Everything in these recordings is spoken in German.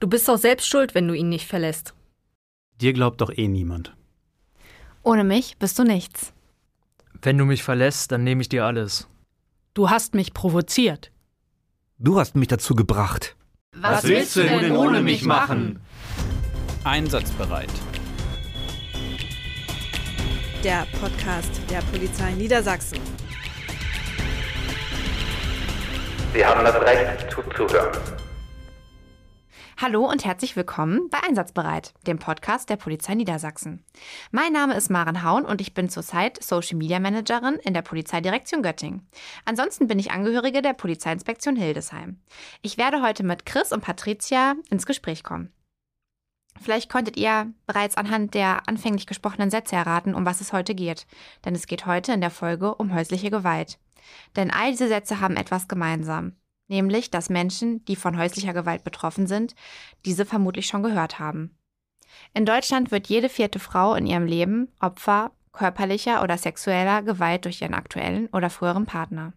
Du bist doch selbst schuld, wenn du ihn nicht verlässt. Dir glaubt doch eh niemand. Ohne mich bist du nichts. Wenn du mich verlässt, dann nehme ich dir alles. Du hast mich provoziert. Du hast mich dazu gebracht. Was, Was willst du denn ohne mich machen? Einsatzbereit. Der Podcast der Polizei Niedersachsen. Sie haben das Recht zuzuhören. Hallo und herzlich willkommen bei Einsatzbereit, dem Podcast der Polizei Niedersachsen. Mein Name ist Maren Haun und ich bin zurzeit Social Media Managerin in der Polizeidirektion Göttingen. Ansonsten bin ich Angehörige der Polizeiinspektion Hildesheim. Ich werde heute mit Chris und Patricia ins Gespräch kommen. Vielleicht konntet ihr bereits anhand der anfänglich gesprochenen Sätze erraten, um was es heute geht. Denn es geht heute in der Folge um häusliche Gewalt. Denn all diese Sätze haben etwas gemeinsam nämlich dass Menschen, die von häuslicher Gewalt betroffen sind, diese vermutlich schon gehört haben. In Deutschland wird jede vierte Frau in ihrem Leben Opfer körperlicher oder sexueller Gewalt durch ihren aktuellen oder früheren Partner.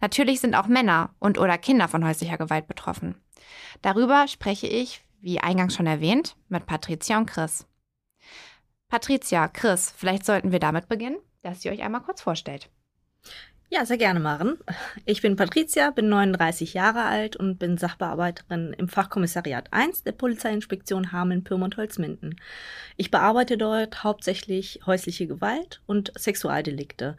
Natürlich sind auch Männer und oder Kinder von häuslicher Gewalt betroffen. Darüber spreche ich, wie eingangs schon erwähnt, mit Patricia und Chris. Patricia, Chris, vielleicht sollten wir damit beginnen, dass ihr euch einmal kurz vorstellt. Ja, sehr gerne, Maren. Ich bin Patricia, bin 39 Jahre alt und bin Sachbearbeiterin im Fachkommissariat 1 der Polizeiinspektion Hameln, Pyrmont, Holzminden. Ich bearbeite dort hauptsächlich häusliche Gewalt und Sexualdelikte.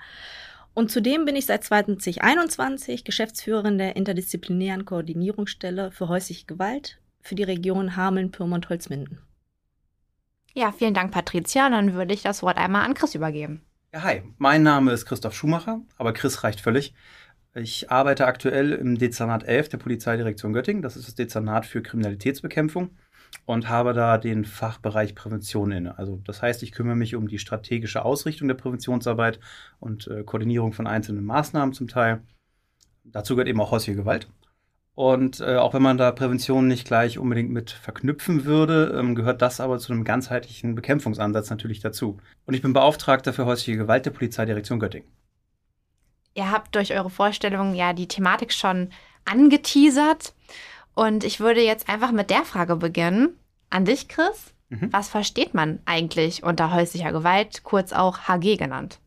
Und zudem bin ich seit 2021 Geschäftsführerin der interdisziplinären Koordinierungsstelle für häusliche Gewalt für die Region Hameln, Pyrmont, Holzminden. Ja, vielen Dank, Patricia. Dann würde ich das Wort einmal an Chris übergeben. Ja, hi, mein Name ist Christoph Schumacher, aber Chris reicht völlig. Ich arbeite aktuell im Dezernat 11 der Polizeidirektion Göttingen. Das ist das Dezernat für Kriminalitätsbekämpfung und habe da den Fachbereich Prävention inne. Also das heißt, ich kümmere mich um die strategische Ausrichtung der Präventionsarbeit und äh, Koordinierung von einzelnen Maßnahmen zum Teil. Dazu gehört eben auch häusliche Gewalt. Und äh, auch wenn man da Prävention nicht gleich unbedingt mit verknüpfen würde, ähm, gehört das aber zu einem ganzheitlichen Bekämpfungsansatz natürlich dazu. Und ich bin Beauftragter für häusliche Gewalt der Polizeidirektion Göttingen. Ihr habt durch eure Vorstellung ja die Thematik schon angeteasert. Und ich würde jetzt einfach mit der Frage beginnen. An dich, Chris. Mhm. Was versteht man eigentlich unter häuslicher Gewalt, kurz auch HG genannt?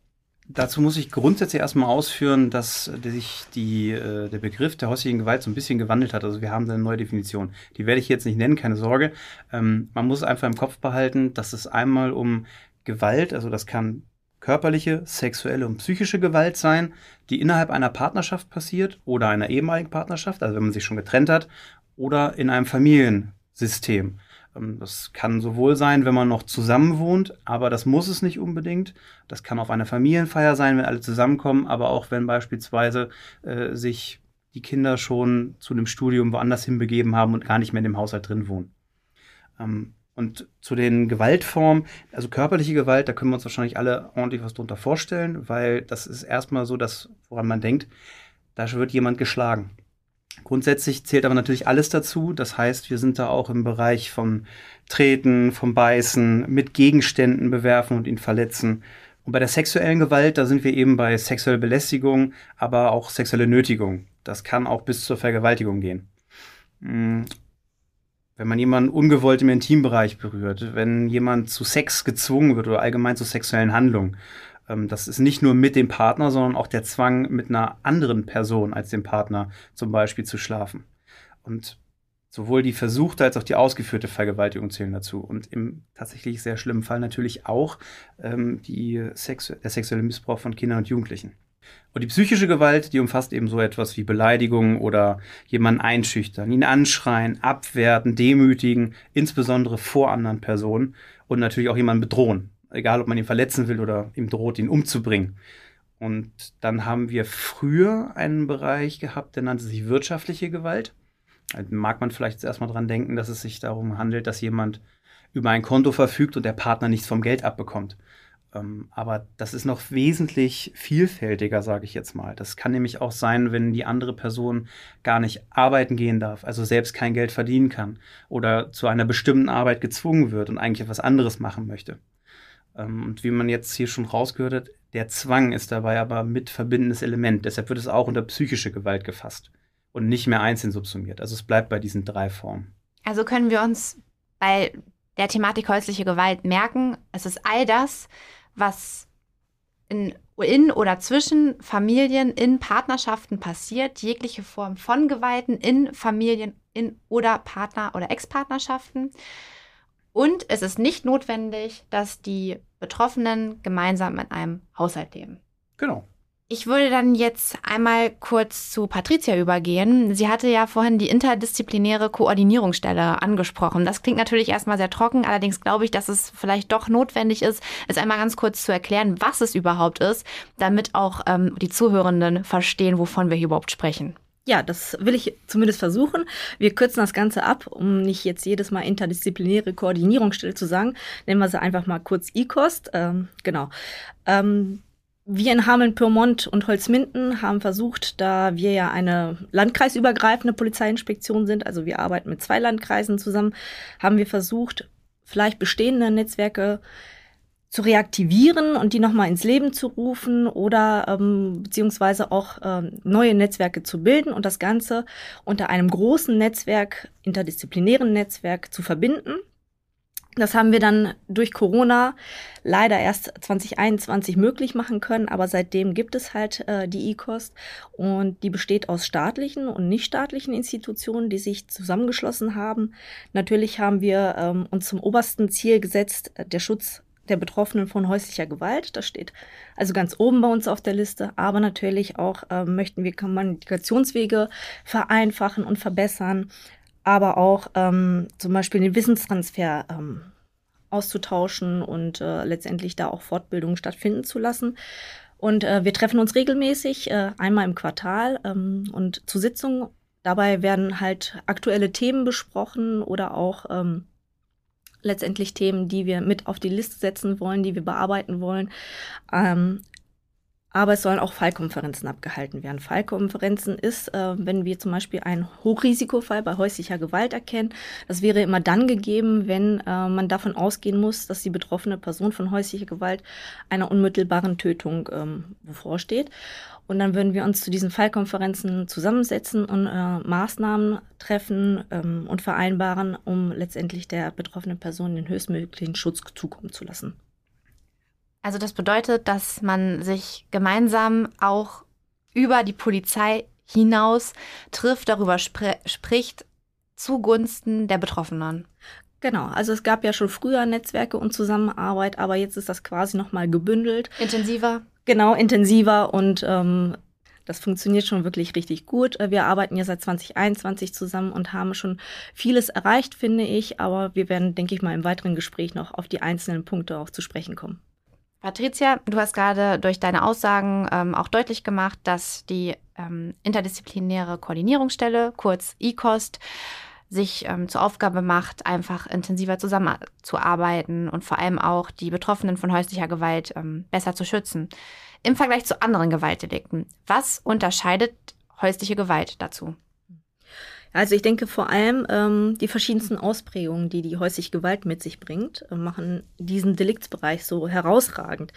Dazu muss ich grundsätzlich erstmal ausführen, dass sich die, äh, der Begriff der häuslichen Gewalt so ein bisschen gewandelt hat. Also wir haben eine neue Definition. Die werde ich jetzt nicht nennen, keine Sorge. Ähm, man muss einfach im Kopf behalten, dass es einmal um Gewalt, also das kann körperliche, sexuelle und psychische Gewalt sein, die innerhalb einer Partnerschaft passiert oder einer ehemaligen Partnerschaft, also wenn man sich schon getrennt hat, oder in einem Familiensystem. Ähm, das kann sowohl sein, wenn man noch zusammen wohnt, aber das muss es nicht unbedingt. Das kann auf einer Familienfeier sein, wenn alle zusammenkommen, aber auch wenn beispielsweise äh, sich die Kinder schon zu einem Studium woanders hinbegeben haben und gar nicht mehr in dem Haushalt drin wohnen. Ähm, und zu den Gewaltformen, also körperliche Gewalt, da können wir uns wahrscheinlich alle ordentlich was drunter vorstellen, weil das ist erstmal so, dass, woran man denkt, da wird jemand geschlagen. Grundsätzlich zählt aber natürlich alles dazu. Das heißt, wir sind da auch im Bereich von Treten, vom Beißen, mit Gegenständen bewerfen und ihn verletzen. Und bei der sexuellen Gewalt, da sind wir eben bei sexueller Belästigung, aber auch sexuelle Nötigung. Das kann auch bis zur Vergewaltigung gehen. Hm. Wenn man jemanden ungewollt im Intimbereich berührt, wenn jemand zu Sex gezwungen wird oder allgemein zu sexuellen Handlungen, das ist nicht nur mit dem Partner, sondern auch der Zwang, mit einer anderen Person als dem Partner zum Beispiel zu schlafen. Und sowohl die versuchte als auch die ausgeführte Vergewaltigung zählen dazu. Und im tatsächlich sehr schlimmen Fall natürlich auch ähm, die Sex der sexuelle Missbrauch von Kindern und Jugendlichen. Und die psychische Gewalt, die umfasst eben so etwas wie Beleidigung oder jemanden einschüchtern, ihn anschreien, abwerten, demütigen, insbesondere vor anderen Personen und natürlich auch jemanden bedrohen egal ob man ihn verletzen will oder ihm droht, ihn umzubringen. Und dann haben wir früher einen Bereich gehabt, der nannte sich wirtschaftliche Gewalt. Da mag man vielleicht jetzt erstmal dran denken, dass es sich darum handelt, dass jemand über ein Konto verfügt und der Partner nichts vom Geld abbekommt. Ähm, aber das ist noch wesentlich vielfältiger, sage ich jetzt mal. Das kann nämlich auch sein, wenn die andere Person gar nicht arbeiten gehen darf, also selbst kein Geld verdienen kann oder zu einer bestimmten Arbeit gezwungen wird und eigentlich etwas anderes machen möchte. Ähm, und wie man jetzt hier schon rausgehört hat, der Zwang ist dabei aber mit verbindendes Element. Deshalb wird es auch unter psychische Gewalt gefasst und nicht mehr einzeln subsumiert. Also es bleibt bei diesen drei Formen. Also können wir uns bei der Thematik häusliche Gewalt merken, es ist all das, was in, in oder zwischen Familien, in Partnerschaften passiert, jegliche Form von Gewalten in Familien in oder Partner- oder Ex-Partnerschaften. Und es ist nicht notwendig, dass die Betroffenen gemeinsam in einem Haushalt leben. Genau. Ich würde dann jetzt einmal kurz zu Patricia übergehen. Sie hatte ja vorhin die interdisziplinäre Koordinierungsstelle angesprochen. Das klingt natürlich erstmal sehr trocken, allerdings glaube ich, dass es vielleicht doch notwendig ist, es einmal ganz kurz zu erklären, was es überhaupt ist, damit auch ähm, die Zuhörenden verstehen, wovon wir hier überhaupt sprechen. Ja, das will ich zumindest versuchen. Wir kürzen das Ganze ab, um nicht jetzt jedes Mal interdisziplinäre Koordinierungsstelle zu sagen. Nennen wir sie einfach mal kurz E-Kost. Ähm, genau. Ähm, wir in Hameln-Pyrmont und Holzminden haben versucht, da wir ja eine landkreisübergreifende Polizeiinspektion sind, also wir arbeiten mit zwei Landkreisen zusammen, haben wir versucht, vielleicht bestehende Netzwerke zu reaktivieren und die nochmal ins Leben zu rufen oder ähm, beziehungsweise auch ähm, neue Netzwerke zu bilden und das Ganze unter einem großen Netzwerk, interdisziplinären Netzwerk zu verbinden. Das haben wir dann durch Corona leider erst 2021 möglich machen können, aber seitdem gibt es halt äh, die E-Kost und die besteht aus staatlichen und nichtstaatlichen Institutionen, die sich zusammengeschlossen haben. Natürlich haben wir ähm, uns zum obersten Ziel gesetzt, äh, der Schutz der Betroffenen von häuslicher Gewalt. Das steht also ganz oben bei uns auf der Liste. Aber natürlich auch äh, möchten wir Kommunikationswege vereinfachen und verbessern aber auch ähm, zum Beispiel den Wissenstransfer ähm, auszutauschen und äh, letztendlich da auch Fortbildungen stattfinden zu lassen. Und äh, wir treffen uns regelmäßig, äh, einmal im Quartal ähm, und zu Sitzungen. Dabei werden halt aktuelle Themen besprochen oder auch ähm, letztendlich Themen, die wir mit auf die Liste setzen wollen, die wir bearbeiten wollen. Ähm, aber es sollen auch Fallkonferenzen abgehalten werden. Fallkonferenzen ist, äh, wenn wir zum Beispiel einen Hochrisikofall bei häuslicher Gewalt erkennen. Das wäre immer dann gegeben, wenn äh, man davon ausgehen muss, dass die betroffene Person von häuslicher Gewalt einer unmittelbaren Tötung ähm, bevorsteht. Und dann würden wir uns zu diesen Fallkonferenzen zusammensetzen und äh, Maßnahmen treffen ähm, und vereinbaren, um letztendlich der betroffenen Person den höchstmöglichen Schutz zukommen zu lassen. Also das bedeutet, dass man sich gemeinsam auch über die Polizei hinaus trifft, darüber spr spricht, zugunsten der Betroffenen. Genau, also es gab ja schon früher Netzwerke und Zusammenarbeit, aber jetzt ist das quasi nochmal gebündelt. Intensiver? Genau, intensiver und ähm, das funktioniert schon wirklich richtig gut. Wir arbeiten ja seit 2021 zusammen und haben schon vieles erreicht, finde ich, aber wir werden, denke ich mal, im weiteren Gespräch noch auf die einzelnen Punkte auch zu sprechen kommen. Patricia, du hast gerade durch deine Aussagen ähm, auch deutlich gemacht, dass die ähm, interdisziplinäre Koordinierungsstelle, kurz E-Kost, sich ähm, zur Aufgabe macht, einfach intensiver zusammenzuarbeiten und vor allem auch die Betroffenen von häuslicher Gewalt ähm, besser zu schützen. Im Vergleich zu anderen Gewaltdelikten, was unterscheidet häusliche Gewalt dazu? Also ich denke vor allem ähm, die verschiedensten Ausprägungen, die die häusliche Gewalt mit sich bringt, äh, machen diesen Deliktsbereich so herausragend.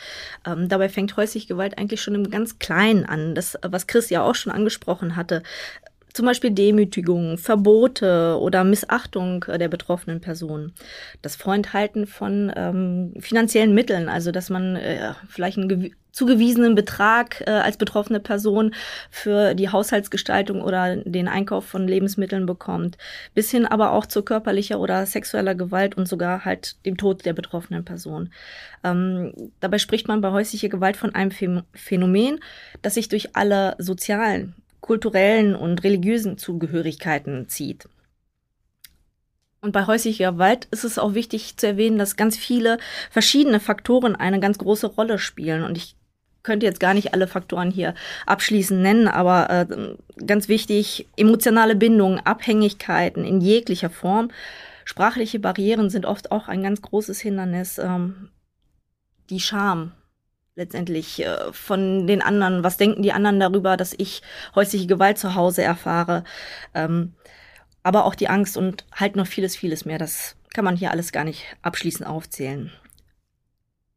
Ähm, dabei fängt häusliche Gewalt eigentlich schon im ganz Kleinen an. Das, was Chris ja auch schon angesprochen hatte zum Beispiel Demütigung, Verbote oder Missachtung äh, der betroffenen Person. Das Vorenthalten von ähm, finanziellen Mitteln, also dass man äh, vielleicht einen zugewiesenen Betrag äh, als betroffene Person für die Haushaltsgestaltung oder den Einkauf von Lebensmitteln bekommt, bis hin aber auch zu körperlicher oder sexueller Gewalt und sogar halt dem Tod der betroffenen Person. Ähm, dabei spricht man bei häuslicher Gewalt von einem Phänomen, das sich durch alle sozialen kulturellen und religiösen Zugehörigkeiten zieht. Und bei häuslicher Gewalt ist es auch wichtig zu erwähnen, dass ganz viele verschiedene Faktoren eine ganz große Rolle spielen. Und ich könnte jetzt gar nicht alle Faktoren hier abschließend nennen, aber äh, ganz wichtig, emotionale Bindungen, Abhängigkeiten in jeglicher Form. Sprachliche Barrieren sind oft auch ein ganz großes Hindernis. Ähm, die Scham, letztendlich äh, von den anderen. Was denken die anderen darüber, dass ich häusliche Gewalt zu Hause erfahre? Ähm, aber auch die Angst und halt noch vieles, vieles mehr. Das kann man hier alles gar nicht abschließend aufzählen.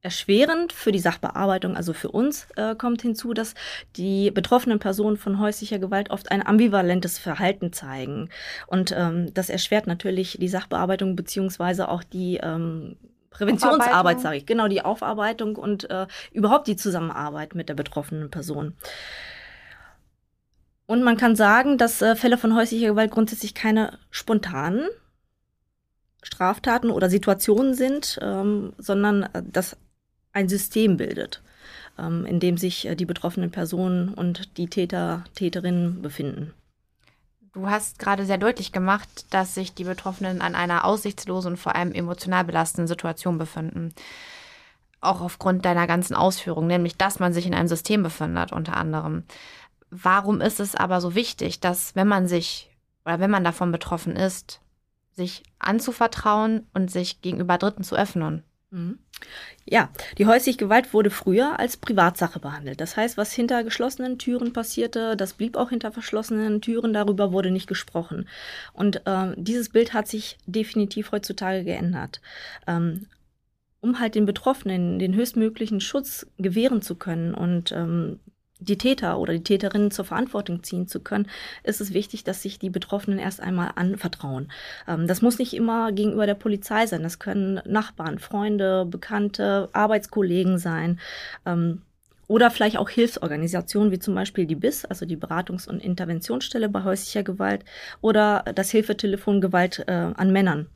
Erschwerend für die Sachbearbeitung, also für uns, äh, kommt hinzu, dass die betroffenen Personen von häuslicher Gewalt oft ein ambivalentes Verhalten zeigen. Und ähm, das erschwert natürlich die Sachbearbeitung beziehungsweise auch die ähm, Präventionsarbeit, sage ich, genau, die Aufarbeitung und äh, überhaupt die Zusammenarbeit mit der betroffenen Person. Und man kann sagen, dass äh, Fälle von häuslicher Gewalt grundsätzlich keine spontanen Straftaten oder Situationen sind, ähm, sondern äh, dass ein System bildet, ähm, in dem sich äh, die betroffenen Personen und die Täter, Täterinnen befinden. Du hast gerade sehr deutlich gemacht, dass sich die Betroffenen an einer aussichtslosen und vor allem emotional belastenden Situation befinden. Auch aufgrund deiner ganzen Ausführungen, nämlich dass man sich in einem System befindet, unter anderem. Warum ist es aber so wichtig, dass wenn man sich oder wenn man davon betroffen ist, sich anzuvertrauen und sich gegenüber Dritten zu öffnen? Mhm. Ja, die häusliche Gewalt wurde früher als Privatsache behandelt. Das heißt, was hinter geschlossenen Türen passierte, das blieb auch hinter verschlossenen Türen, darüber wurde nicht gesprochen. Und äh, dieses Bild hat sich definitiv heutzutage geändert. Ähm, um halt den Betroffenen den höchstmöglichen Schutz gewähren zu können und ähm, die Täter oder die Täterinnen zur Verantwortung ziehen zu können, ist es wichtig, dass sich die Betroffenen erst einmal anvertrauen. Ähm, das muss nicht immer gegenüber der Polizei sein. Das können Nachbarn, Freunde, Bekannte, Arbeitskollegen sein. Ähm, oder vielleicht auch Hilfsorganisationen wie zum Beispiel die BIS, also die Beratungs- und Interventionsstelle bei häuslicher Gewalt, oder das Hilfetelefon Gewalt äh, an Männern.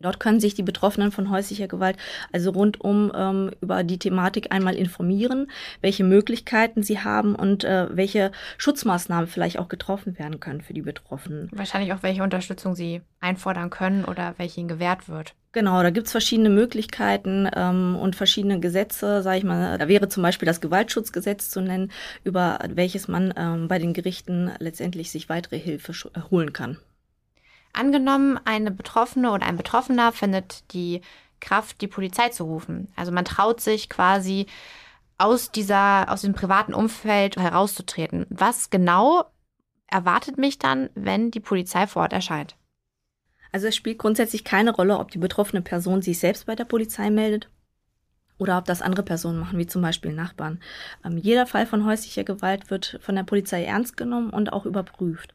Dort können sich die Betroffenen von häuslicher Gewalt also rundum ähm, über die Thematik einmal informieren, welche Möglichkeiten sie haben und äh, welche Schutzmaßnahmen vielleicht auch getroffen werden können für die Betroffenen. Wahrscheinlich auch, welche Unterstützung sie einfordern können oder welche ihnen gewährt wird. Genau, da gibt's verschiedene Möglichkeiten ähm, und verschiedene Gesetze, sage ich mal. Da wäre zum Beispiel das Gewaltschutzgesetz zu nennen, über welches man ähm, bei den Gerichten letztendlich sich weitere Hilfe holen kann. Angenommen, eine Betroffene oder ein Betroffener findet die Kraft, die Polizei zu rufen. Also man traut sich quasi aus dieser, aus dem privaten Umfeld herauszutreten. Was genau erwartet mich dann, wenn die Polizei vor Ort erscheint? Also es spielt grundsätzlich keine Rolle, ob die betroffene Person sich selbst bei der Polizei meldet oder ob das andere Personen machen, wie zum Beispiel Nachbarn. Ähm, jeder Fall von häuslicher Gewalt wird von der Polizei ernst genommen und auch überprüft.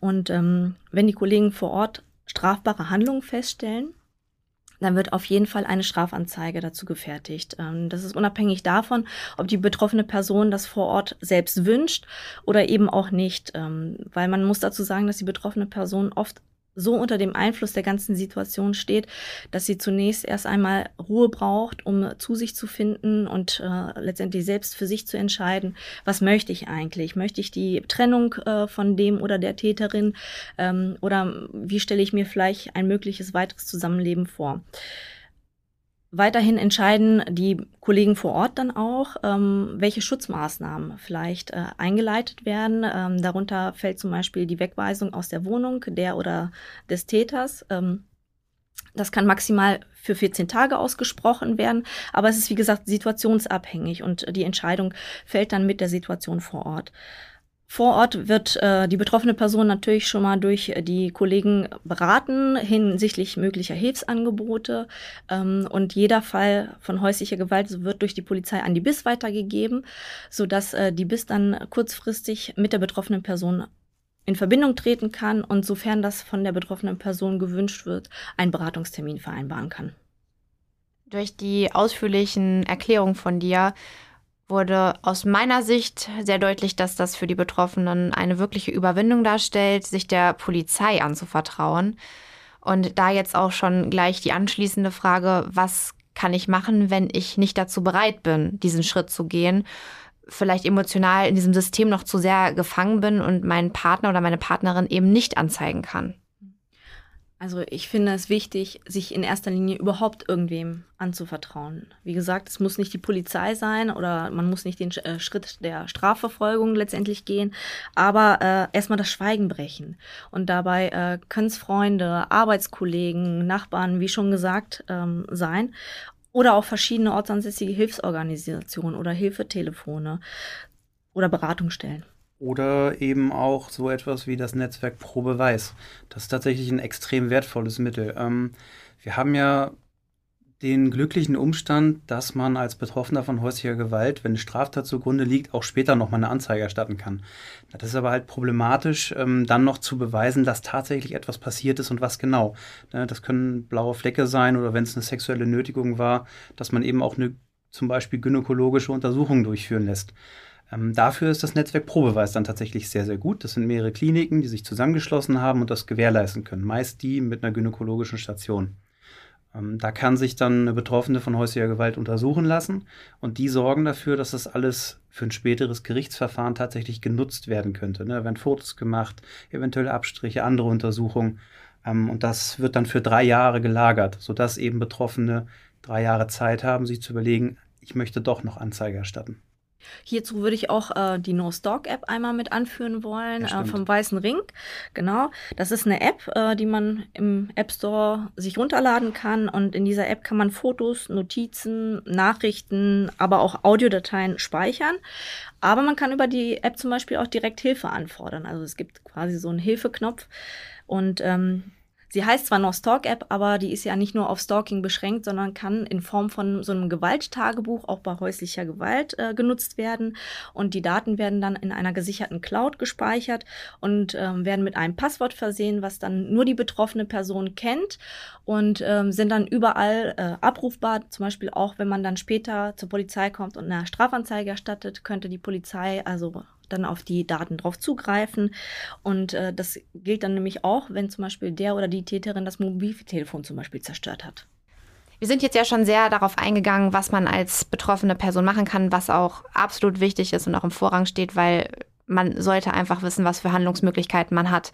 Und ähm, wenn die Kollegen vor Ort strafbare Handlungen feststellen, dann wird auf jeden Fall eine Strafanzeige dazu gefertigt. Ähm, das ist unabhängig davon, ob die betroffene Person das vor Ort selbst wünscht oder eben auch nicht. Ähm, weil man muss dazu sagen, dass die betroffene Person oft so unter dem Einfluss der ganzen Situation steht, dass sie zunächst erst einmal Ruhe braucht, um zu sich zu finden und äh, letztendlich selbst für sich zu entscheiden, was möchte ich eigentlich? Möchte ich die Trennung äh, von dem oder der Täterin ähm, oder wie stelle ich mir vielleicht ein mögliches weiteres Zusammenleben vor? Weiterhin entscheiden die Kollegen vor Ort dann auch, ähm, welche Schutzmaßnahmen vielleicht äh, eingeleitet werden. Ähm, darunter fällt zum Beispiel die Wegweisung aus der Wohnung der oder des Täters. Ähm, das kann maximal für 14 Tage ausgesprochen werden, aber es ist wie gesagt situationsabhängig und die Entscheidung fällt dann mit der Situation vor Ort. Vor Ort wird äh, die betroffene Person natürlich schon mal durch die Kollegen beraten hinsichtlich möglicher Hilfsangebote. Ähm, und jeder Fall von häuslicher Gewalt wird durch die Polizei an die BIS weitergegeben, sodass äh, die BIS dann kurzfristig mit der betroffenen Person in Verbindung treten kann und sofern das von der betroffenen Person gewünscht wird, einen Beratungstermin vereinbaren kann. Durch die ausführlichen Erklärungen von dir wurde aus meiner Sicht sehr deutlich, dass das für die Betroffenen eine wirkliche Überwindung darstellt, sich der Polizei anzuvertrauen. Und da jetzt auch schon gleich die anschließende Frage, was kann ich machen, wenn ich nicht dazu bereit bin, diesen Schritt zu gehen? Vielleicht emotional in diesem System noch zu sehr gefangen bin und meinen Partner oder meine Partnerin eben nicht anzeigen kann. Also ich finde es wichtig, sich in erster Linie überhaupt irgendwem anzuvertrauen. Wie gesagt, es muss nicht die Polizei sein oder man muss nicht den äh, Schritt der Strafverfolgung letztendlich gehen, aber äh, erstmal das Schweigen brechen. Und dabei äh, können es Freunde, Arbeitskollegen, Nachbarn, wie schon gesagt, ähm, sein. Oder auch verschiedene ortsansässige Hilfsorganisationen oder Hilfetelefone oder Beratungsstellen. Oder eben auch so etwas wie das Netzwerk Pro Beweis. Das ist tatsächlich ein extrem wertvolles Mittel. Ähm, wir haben ja den glücklichen Umstand, dass man als Betroffener von häuslicher Gewalt, wenn eine Straftat zugrunde liegt, auch später noch mal eine Anzeige erstatten kann. Das ist aber halt problematisch, ähm, dann noch zu beweisen, dass tatsächlich etwas passiert ist und was genau. Ne, das können blaue Flecke sein oder wenn es eine sexuelle Nötigung war, dass man eben auch eine zum Beispiel gynäkologische Untersuchung durchführen lässt. Ähm, dafür ist das Netzwerk Probeweis dann tatsächlich sehr, sehr gut. Das sind mehrere Kliniken, die sich zusammengeschlossen haben und das gewährleisten können. Meist die mit einer gynäkologischen Station. Ähm, da kann sich dann eine Betroffene von häuslicher Gewalt untersuchen lassen und die sorgen dafür, dass das alles für ein späteres Gerichtsverfahren tatsächlich genutzt werden könnte. Ne? Da werden Fotos gemacht, eventuell Abstriche, andere Untersuchungen ähm, und das wird dann für drei Jahre gelagert, sodass eben Betroffene drei Jahre Zeit haben, sich zu überlegen, ich möchte doch noch Anzeige erstatten. Hierzu würde ich auch äh, die No Stalk App einmal mit anführen wollen Ja, äh, vom Weißen Ring. Genau, das ist eine App, äh, die man im App Store sich runterladen kann und in dieser App kann man Fotos, Notizen, Nachrichten, aber auch Audiodateien speichern. Aber man kann über die App zum Beispiel auch direkt Hilfe anfordern. Also es gibt quasi so einen Hilfeknopf und ähm, Sie heißt zwar noch Stalk-App, aber die ist ja nicht nur auf Stalking beschränkt, sondern kann in Form von so einem Gewalttagebuch auch bei häuslicher Gewalt äh, genutzt werden. Und die Daten werden dann in einer gesicherten Cloud gespeichert und ähm, werden mit einem Passwort versehen, was dann nur die betroffene Person kennt und ähm, sind dann überall äh, abrufbar. Zum Beispiel auch, wenn man dann später zur Polizei kommt und eine Strafanzeige erstattet, könnte die Polizei also dann auf die Daten drauf zugreifen. Und äh, das gilt dann nämlich auch, wenn zum Beispiel der oder die Täterin das Mobiltelefon zum Beispiel zerstört hat. Wir sind jetzt ja schon sehr darauf eingegangen, was man als betroffene Person machen kann, was auch absolut wichtig ist und auch im Vorrang steht, weil man sollte einfach wissen, was für Handlungsmöglichkeiten man hat.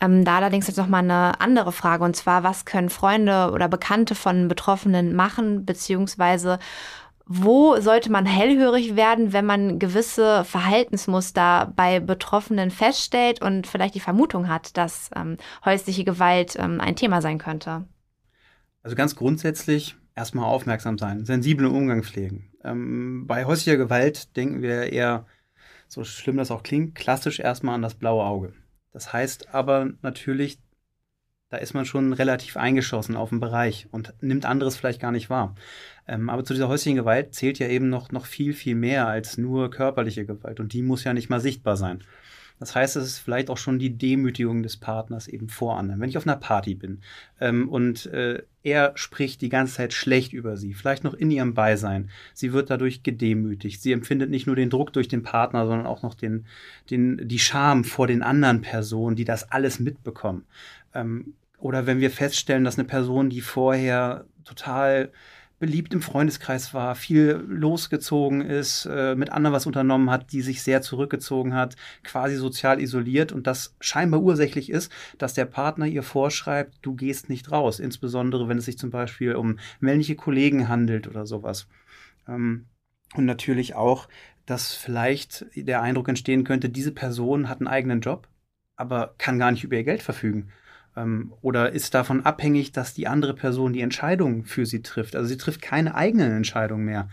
Ähm, da allerdings jetzt noch mal eine andere Frage und zwar, was können Freunde oder Bekannte von Betroffenen machen, beziehungsweise wo sollte man hellhörig werden, wenn man gewisse Verhaltensmuster bei Betroffenen feststellt und vielleicht die Vermutung hat, dass ähm, häusliche Gewalt ähm, ein Thema sein könnte? Also ganz grundsätzlich erstmal aufmerksam sein, sensiblen Umgang pflegen. Ähm, bei häuslicher Gewalt denken wir eher, so schlimm das auch klingt, klassisch erstmal an das blaue Auge. Das heißt aber natürlich, da ist man schon relativ eingeschossen auf den Bereich und nimmt anderes vielleicht gar nicht wahr. Ähm, aber zu dieser häuslichen Gewalt zählt ja eben noch, noch viel, viel mehr als nur körperliche Gewalt und die muss ja nicht mal sichtbar sein. Das heißt, es ist vielleicht auch schon die Demütigung des Partners eben vor anderen. Wenn ich auf einer Party bin ähm, und äh, er spricht die ganze Zeit schlecht über sie, vielleicht noch in ihrem Beisein, sie wird dadurch gedemütigt. Sie empfindet nicht nur den Druck durch den Partner, sondern auch noch den, den, die Scham vor den anderen Personen, die das alles mitbekommen. Ähm, oder wenn wir feststellen, dass eine Person, die vorher total beliebt im Freundeskreis war, viel losgezogen ist, äh, mit anderen was unternommen hat, die sich sehr zurückgezogen hat, quasi sozial isoliert und das scheinbar ursächlich ist, dass der Partner ihr vorschreibt, du gehst nicht raus, insbesondere wenn es sich zum Beispiel um männliche Kollegen handelt oder sowas. Ähm, und natürlich auch, dass vielleicht der Eindruck entstehen könnte, diese Person hat einen eigenen Job, aber kann gar nicht über ihr Geld verfügen oder ist davon abhängig, dass die andere Person die Entscheidung für sie trifft. Also sie trifft keine eigenen Entscheidungen mehr.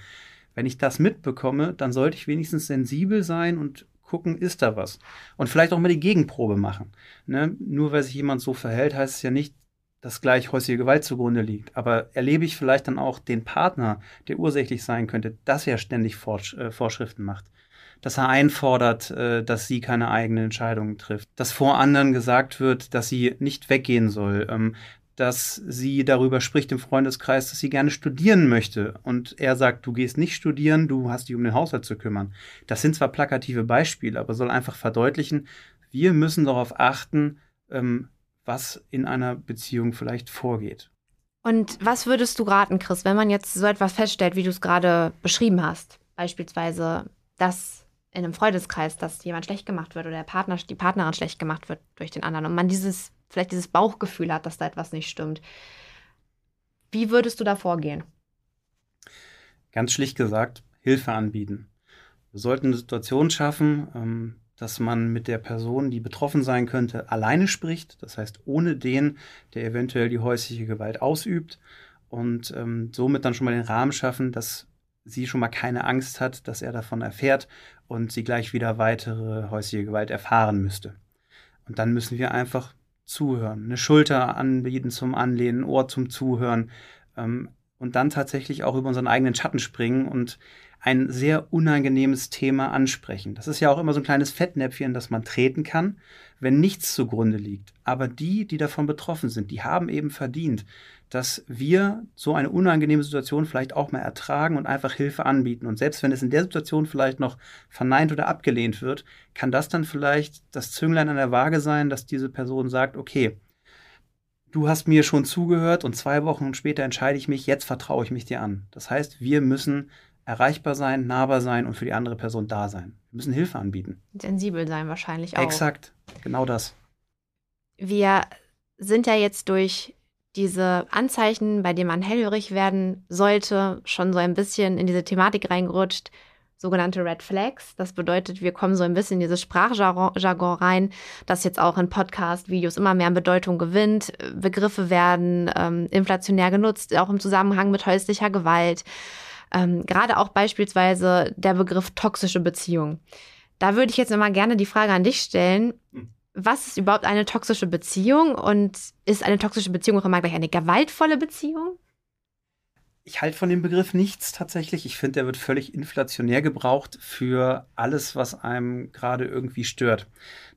Wenn ich das mitbekomme, dann sollte ich wenigstens sensibel sein und gucken, ist da was. Und vielleicht auch mal die Gegenprobe machen. Ne? Nur weil sich jemand so verhält, heißt es ja nicht, dass gleich häusliche Gewalt zugrunde liegt. Aber erlebe ich vielleicht dann auch den Partner, der ursächlich sein könnte, dass er ständig Vorsch äh, Vorschriften macht dass er einfordert, äh, dass sie keine eigenen Entscheidungen trifft, dass vor anderen gesagt wird, dass sie nicht weggehen soll, ähm, dass sie darüber spricht im Freundeskreis, dass sie gerne studieren möchte und er sagt, du gehst nicht studieren, du hast dich um den Haushalt zu kümmern. Das sind zwar plakative Beispiele, aber soll einfach verdeutlichen, wir müssen darauf achten, ähm, was in einer Beziehung vielleicht vorgeht. Und was würdest du raten, Chris, wenn man jetzt so etwas feststellt, wie du es gerade beschrieben hast? Beispielsweise, dass in einem Freundeskreis, dass jemand schlecht gemacht wird oder der Partner, die Partnerin schlecht gemacht wird durch den anderen und man dieses, vielleicht dieses Bauchgefühl hat, dass da etwas nicht stimmt. Wie würdest du da vorgehen? Ganz schlicht gesagt, Hilfe anbieten. Wir sollten eine Situation schaffen, ähm, dass man mit der Person, die betroffen sein könnte, alleine spricht. Das heißt, ohne den, der eventuell die häusliche Gewalt ausübt. Und ähm, somit dann schon mal den Rahmen schaffen, dass sie schon mal keine Angst hat, dass er davon erfährt und sie gleich wieder weitere häusliche Gewalt erfahren müsste. Und dann müssen wir einfach zuhören, eine Schulter anbieten zum Anlehnen, Ohr zum Zuhören, ähm, und dann tatsächlich auch über unseren eigenen Schatten springen und ein sehr unangenehmes Thema ansprechen. Das ist ja auch immer so ein kleines Fettnäpfchen, das man treten kann, wenn nichts zugrunde liegt. Aber die, die davon betroffen sind, die haben eben verdient, dass wir so eine unangenehme Situation vielleicht auch mal ertragen und einfach Hilfe anbieten. Und selbst wenn es in der Situation vielleicht noch verneint oder abgelehnt wird, kann das dann vielleicht das Zünglein an der Waage sein, dass diese Person sagt, okay, du hast mir schon zugehört und zwei Wochen später entscheide ich mich, jetzt vertraue ich mich dir an. Das heißt, wir müssen erreichbar sein, nahbar sein und für die andere Person da sein. Wir müssen Hilfe anbieten. Sensibel sein wahrscheinlich auch. Exakt, genau das. Wir sind ja jetzt durch diese Anzeichen, bei denen man hellhörig werden sollte, schon so ein bisschen in diese Thematik reingerutscht, sogenannte Red Flags. Das bedeutet, wir kommen so ein bisschen in dieses Sprachjargon rein, das jetzt auch in Podcast-Videos immer mehr an Bedeutung gewinnt. Begriffe werden ähm, inflationär genutzt, auch im Zusammenhang mit häuslicher Gewalt. Ähm, Gerade auch beispielsweise der Begriff toxische Beziehung. Da würde ich jetzt nochmal gerne die Frage an dich stellen. Was ist überhaupt eine toxische Beziehung und ist eine toxische Beziehung auch immer gleich eine gewaltvolle Beziehung? Ich halte von dem Begriff nichts tatsächlich. Ich finde, der wird völlig inflationär gebraucht für alles, was einem gerade irgendwie stört.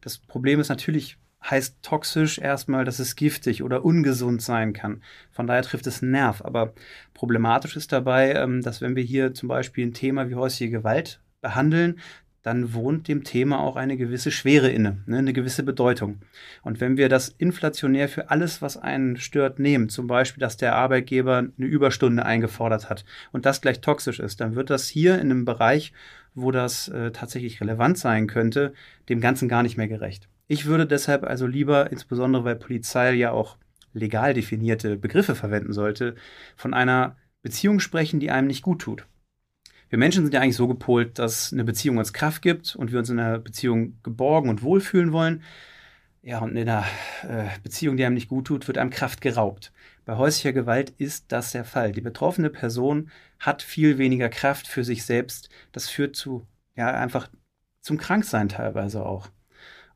Das Problem ist natürlich, heißt toxisch erstmal, dass es giftig oder ungesund sein kann. Von daher trifft es Nerv. Aber problematisch ist dabei, ähm, dass wenn wir hier zum Beispiel ein Thema wie häusliche Gewalt behandeln, dann wohnt dem Thema auch eine gewisse Schwere inne, ne, eine gewisse Bedeutung. Und wenn wir das inflationär für alles, was einen stört, nehmen, zum Beispiel, dass der Arbeitgeber eine Überstunde eingefordert hat und das gleich toxisch ist, dann wird das hier in einem Bereich, wo das äh, tatsächlich relevant sein könnte, dem Ganzen gar nicht mehr gerecht. Ich würde deshalb also lieber, insbesondere weil Polizei ja auch legal definierte Begriffe verwenden sollte, von einer Beziehung sprechen, die einem nicht gut tut. Wir Menschen sind ja eigentlich so gepolt, dass eine Beziehung uns Kraft gibt und wir uns in einer Beziehung geborgen und wohlfühlen wollen. Ja, und in einer äh, Beziehung, die einem nicht gut tut, wird einem Kraft geraubt. Bei häuslicher Gewalt ist das der Fall. Die betroffene Person hat viel weniger Kraft für sich selbst. Das führt zu, ja, einfach zum Kranksein teilweise auch.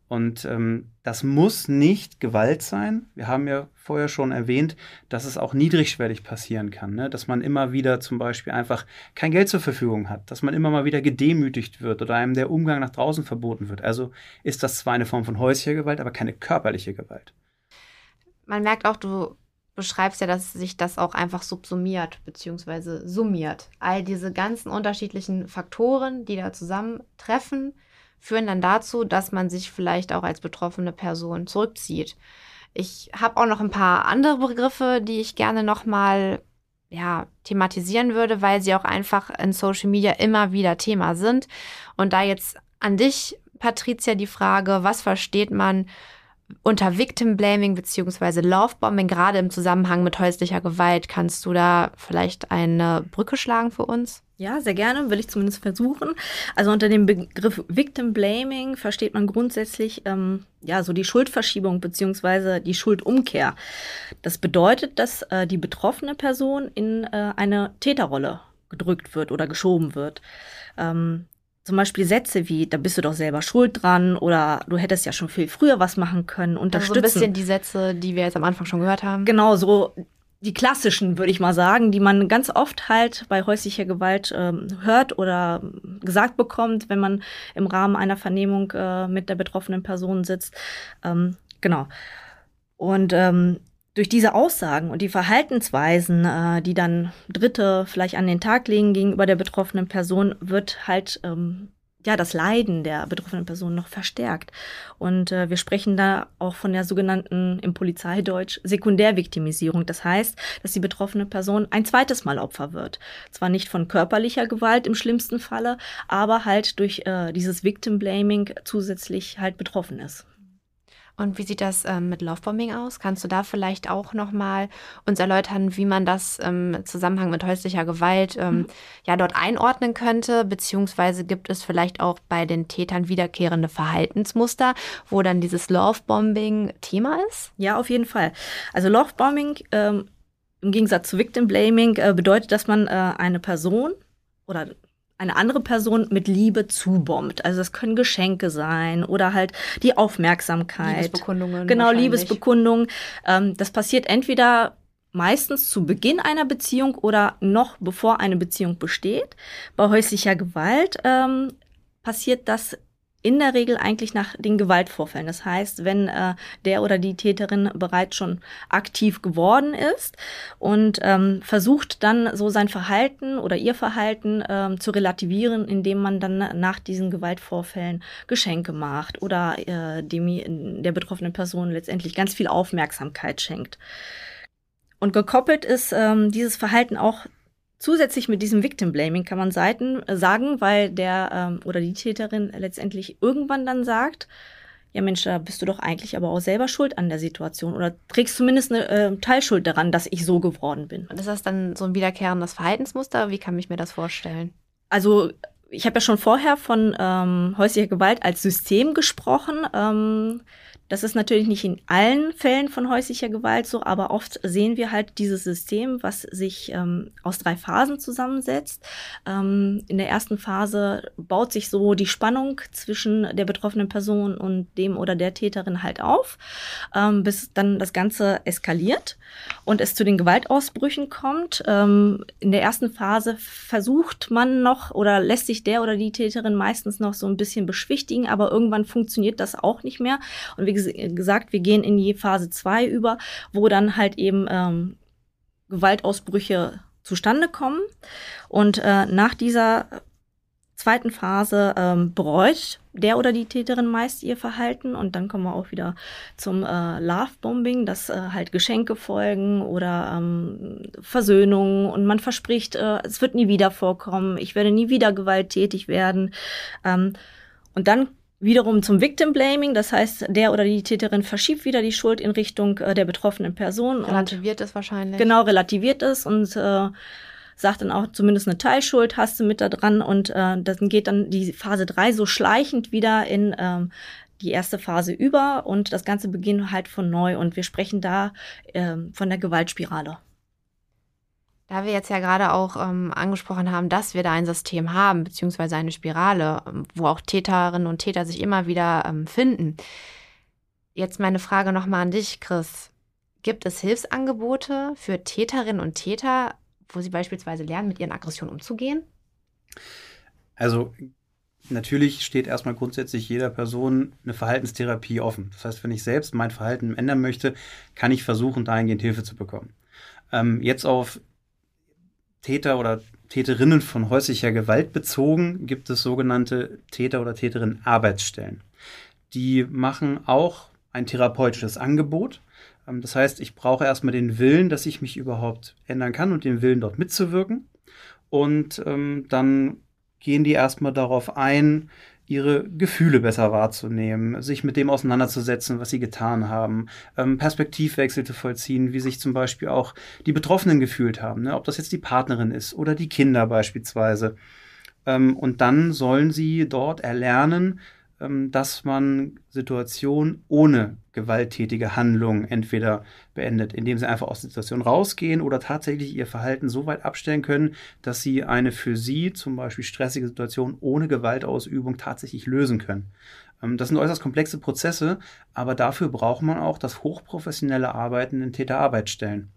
Und ähm, das muss nicht Gewalt sein. Wir haben ja vorher schon erwähnt, dass es auch niedrigschwellig passieren kann, ne? dass man immer wieder zum Beispiel einfach kein Geld zur Verfügung hat, dass man immer mal wieder gedemütigt wird oder einem der Umgang nach draußen verboten wird. Also ist das zwar eine Form von häuslicher Gewalt, aber keine körperliche Gewalt. Man merkt auch, du beschreibst ja, dass sich das auch einfach subsumiert bzw. summiert. All diese ganzen unterschiedlichen Faktoren, die da zusammentreffen, führen dann dazu, dass man sich vielleicht auch als betroffene Person zurückzieht. Ich habe auch noch ein paar andere Begriffe, die ich gerne nochmal ja, thematisieren würde, weil sie auch einfach in Social Media immer wieder Thema sind. Und da jetzt an dich, Patricia, die Frage, was versteht man unter Victim Blaming bzw. Lovebombing, gerade im Zusammenhang mit häuslicher Gewalt? Kannst du da vielleicht eine Brücke schlagen für uns? Ja, sehr gerne, will ich zumindest versuchen. Also unter dem Begriff Victim Blaming versteht man grundsätzlich ähm, ja so die Schuldverschiebung beziehungsweise die Schuldumkehr. Das bedeutet, dass äh, die betroffene Person in äh, eine Täterrolle gedrückt wird oder geschoben wird. Ähm, zum Beispiel Sätze wie, da bist du doch selber schuld dran oder du hättest ja schon viel früher was machen können, unterstützen. Also so ein bisschen die Sätze, die wir jetzt am Anfang schon gehört haben. Genau, so die klassischen, würde ich mal sagen, die man ganz oft halt bei häuslicher Gewalt ähm, hört oder gesagt bekommt, wenn man im Rahmen einer Vernehmung äh, mit der betroffenen Person sitzt. Ähm, genau. Und ähm, durch diese Aussagen und die Verhaltensweisen, äh, die dann Dritte vielleicht an den Tag legen gegenüber der betroffenen Person, wird halt ähm, ja das Leiden der betroffenen Person noch verstärkt. Und äh, wir sprechen da auch von der sogenannten im Polizeideutsch Sekundärviktimisierung. Das heißt, dass die betroffene Person ein zweites Mal Opfer wird. Zwar nicht von körperlicher Gewalt im schlimmsten Falle, aber halt durch äh, dieses Victim Blaming zusätzlich halt betroffen ist. Und wie sieht das ähm, mit Lovebombing aus? Kannst du da vielleicht auch nochmal uns erläutern, wie man das im Zusammenhang mit häuslicher Gewalt ähm, mhm. ja dort einordnen könnte? Beziehungsweise gibt es vielleicht auch bei den Tätern wiederkehrende Verhaltensmuster, wo dann dieses Lovebombing Thema ist? Ja, auf jeden Fall. Also Lovebombing ähm, im Gegensatz zu Victim Blaming äh, bedeutet, dass man äh, eine Person oder eine andere Person mit Liebe zubombt. Also das können Geschenke sein oder halt die Aufmerksamkeit. Liebesbekundungen. Genau, Liebesbekundungen. Ähm, das passiert entweder meistens zu Beginn einer Beziehung oder noch bevor eine Beziehung besteht. Bei häuslicher Gewalt ähm, passiert das in der Regel eigentlich nach den Gewaltvorfällen. Das heißt, wenn äh, der oder die Täterin bereits schon aktiv geworden ist und ähm, versucht dann so sein Verhalten oder ihr Verhalten ähm, zu relativieren, indem man dann nach diesen Gewaltvorfällen Geschenke macht oder äh, dem, der betroffenen Person letztendlich ganz viel Aufmerksamkeit schenkt. Und gekoppelt ist ähm, dieses Verhalten auch Zusätzlich mit diesem Victim Blaming kann man Seiten äh, sagen, weil der ähm, oder die Täterin letztendlich irgendwann dann sagt, ja Mensch, da bist du doch eigentlich aber auch selber schuld an der Situation oder trägst zumindest eine äh, Teilschuld daran, dass ich so geworden bin. Und ist das dann so ein wiederkehrendes Verhaltensmuster? Wie kann ich mir das vorstellen? Also ich habe ja schon vorher von ähm, häuslicher Gewalt als System gesprochen. Ähm, das ist natürlich nicht in allen Fällen von häuslicher Gewalt so, aber oft sehen wir halt dieses System, was sich ähm, aus drei Phasen zusammensetzt. Ähm, in der ersten Phase baut sich so die Spannung zwischen der betroffenen Person und dem oder der Täterin halt auf, ähm, bis dann das Ganze eskaliert und es zu den Gewaltausbrüchen kommt. Ähm, in der ersten Phase versucht man noch oder lässt sich der oder die Täterin meistens noch so ein bisschen beschwichtigen, aber irgendwann funktioniert das auch nicht mehr. Und wie gesagt, wir gehen in die Phase 2 über, wo dann halt eben ähm, Gewaltausbrüche zustande kommen. Und äh, nach dieser zweiten Phase ähm, bereut der oder die Täterin meist ihr Verhalten und dann kommen wir auch wieder zum äh, Love-Bombing, dass äh, halt Geschenke folgen oder ähm, Versöhnung und man verspricht, äh, es wird nie wieder vorkommen, ich werde nie wieder gewalttätig werden. Ähm, und dann wiederum zum Victim Blaming, das heißt, der oder die Täterin verschiebt wieder die Schuld in Richtung äh, der betroffenen Person. Relativiert es wahrscheinlich. Genau, relativiert es und äh, sagt dann auch zumindest eine Teilschuld hast du mit da dran und äh, dann geht dann die Phase 3 so schleichend wieder in ähm, die erste Phase über und das Ganze beginnt halt von neu und wir sprechen da ähm, von der Gewaltspirale. Da wir jetzt ja gerade auch ähm, angesprochen haben, dass wir da ein System haben, beziehungsweise eine Spirale, ähm, wo auch Täterinnen und Täter sich immer wieder ähm, finden. Jetzt meine Frage nochmal an dich, Chris. Gibt es Hilfsangebote für Täterinnen und Täter, wo sie beispielsweise lernen, mit ihren Aggressionen umzugehen? Also natürlich steht erstmal grundsätzlich jeder Person eine Verhaltenstherapie offen. Das heißt, wenn ich selbst mein Verhalten ändern möchte, kann ich versuchen, dahingehend Hilfe zu bekommen. Ähm, jetzt auf Täter oder Täterinnen von häuslicher Gewalt bezogen gibt es sogenannte Täter- oder Täterinnen-Arbeitsstellen. Die machen auch ein therapeutisches Angebot. Ähm, das heißt, ich brauche erstmal den Willen, dass ich mich überhaupt ändern kann und den Willen, dort mitzuwirken. Und ähm, dann gehen die erstmal darauf ein, ihre Gefühle besser wahrzunehmen, sich mit dem auseinanderzusetzen, was sie getan haben, ähm, Perspektivwechsel zu vollziehen, wie sich zum Beispiel auch die Betroffenen gefühlt haben, ne? ob das jetzt die Partnerin ist oder die Kinder beispielsweise. Ähm, und dann sollen sie dort erlernen, ähm, dass man Situationen ohne gewalttätige Handlung entweder beendet, indem sie einfach aus der Situation rausgehen oder tatsächlich ihr Verhalten so weit abstellen können, dass sie eine für sie zum Beispiel stressige Situation ohne Gewaltausübung tatsächlich lösen können. Ähm, das sind äußerst komplexe Prozesse, aber dafür braucht man auch das hochprofessionelle Arbeiten in Täterarbeitsstellen.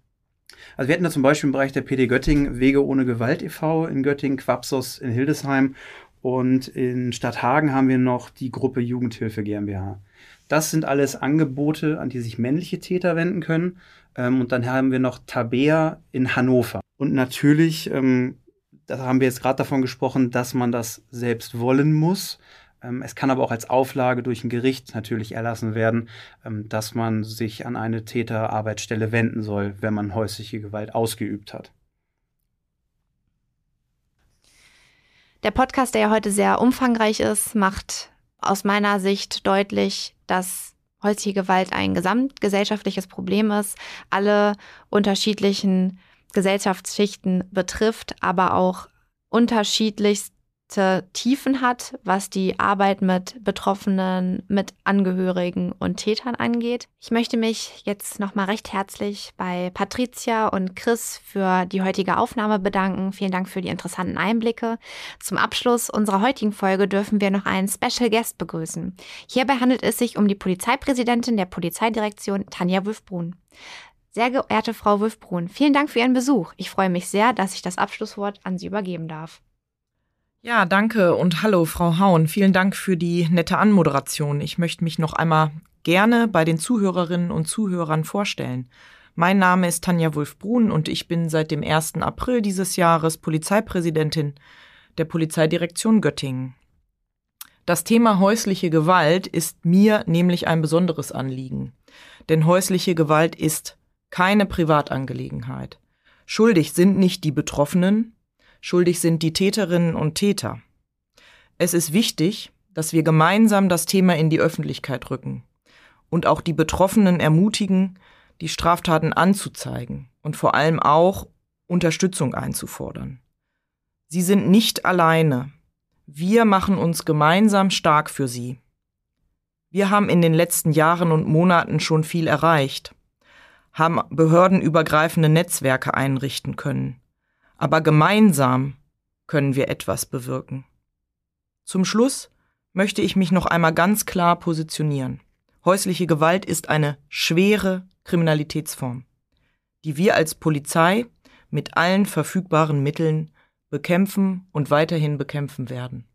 Also wir hatten da zum Beispiel im Bereich der PD Göttingen Wege ohne Gewalt e.V. in Göttingen, Quapsos in Hildesheim und in Stadthagen haben wir noch die Gruppe Jugendhilfe GmbH. Das sind alles Angebote, an die sich männliche Täter wenden können. Ähm, und dann haben wir noch Tabea in Hannover. Und natürlich, ähm, da haben wir jetzt gerade davon gesprochen, dass man das selbst wollen muss. Ähm, es kann aber auch als Auflage durch ein Gericht natürlich erlassen werden, ähm, dass man sich an eine Täterarbeitsstelle wenden soll, wenn man häusliche Gewalt ausgeübt hat. Der Podcast, der ja heute sehr umfangreich ist, macht aus meiner Sicht deutlich, dass häusliche Gewalt ein gesamtgesellschaftliches Problem ist, alle unterschiedlichen Gesellschaftsschichten betrifft, aber auch unterschiedlichst Tiefen hat, was die Arbeit mit Betroffenen, mit Angehörigen und Tätern angeht. Ich möchte mich jetzt nochmal recht herzlich bei Patricia und Chris für die heutige Aufnahme bedanken. Vielen Dank für die interessanten Einblicke. Zum Abschluss unserer heutigen Folge dürfen wir noch einen Special Guest begrüßen. Hierbei handelt es sich um die Polizeipräsidentin der Polizeidirektion, Tanja Wülfbrun. Sehr geehrte Frau Wülfbrun, vielen Dank für Ihren Besuch. Ich freue mich sehr, dass ich das Abschlusswort an Sie übergeben darf. Ja, danke und hallo, Frau Hauen. Vielen Dank für die nette Anmoderation. Ich möchte mich noch einmal gerne bei den Zuhörerinnen und Zuhörern vorstellen. Mein Name ist Tanja Wulf-Brun und ich bin seit dem 1. April dieses Jahres Polizeipräsidentin der Polizeidirektion Göttingen. Das Thema häusliche Gewalt ist mir nämlich ein besonderes Anliegen. Denn häusliche Gewalt ist keine Privatangelegenheit. Schuldig sind nicht die Betroffenen, schuldig sind die Täterinnen und Täter. Es ist wichtig, dass wir gemeinsam das Thema in die Öffentlichkeit rücken und auch die Betroffenen ermutigen, die Straftaten anzuzeigen und vor allem auch Unterstützung einzufordern. Sie sind nicht alleine. Wir machen uns gemeinsam stark für sie. Wir haben in den letzten Jahren und Monaten schon viel erreicht, haben behördenübergreifende Netzwerke einrichten können. Aber gemeinsam können wir etwas bewirken. Zum Schluss möchte ich mich noch einmal ganz klar positionieren. Häusliche Gewalt ist eine schwere Kriminalitätsform, die wir als Polizei mit allen verfügbaren Mitteln bekämpfen und weiterhin bekämpfen werden.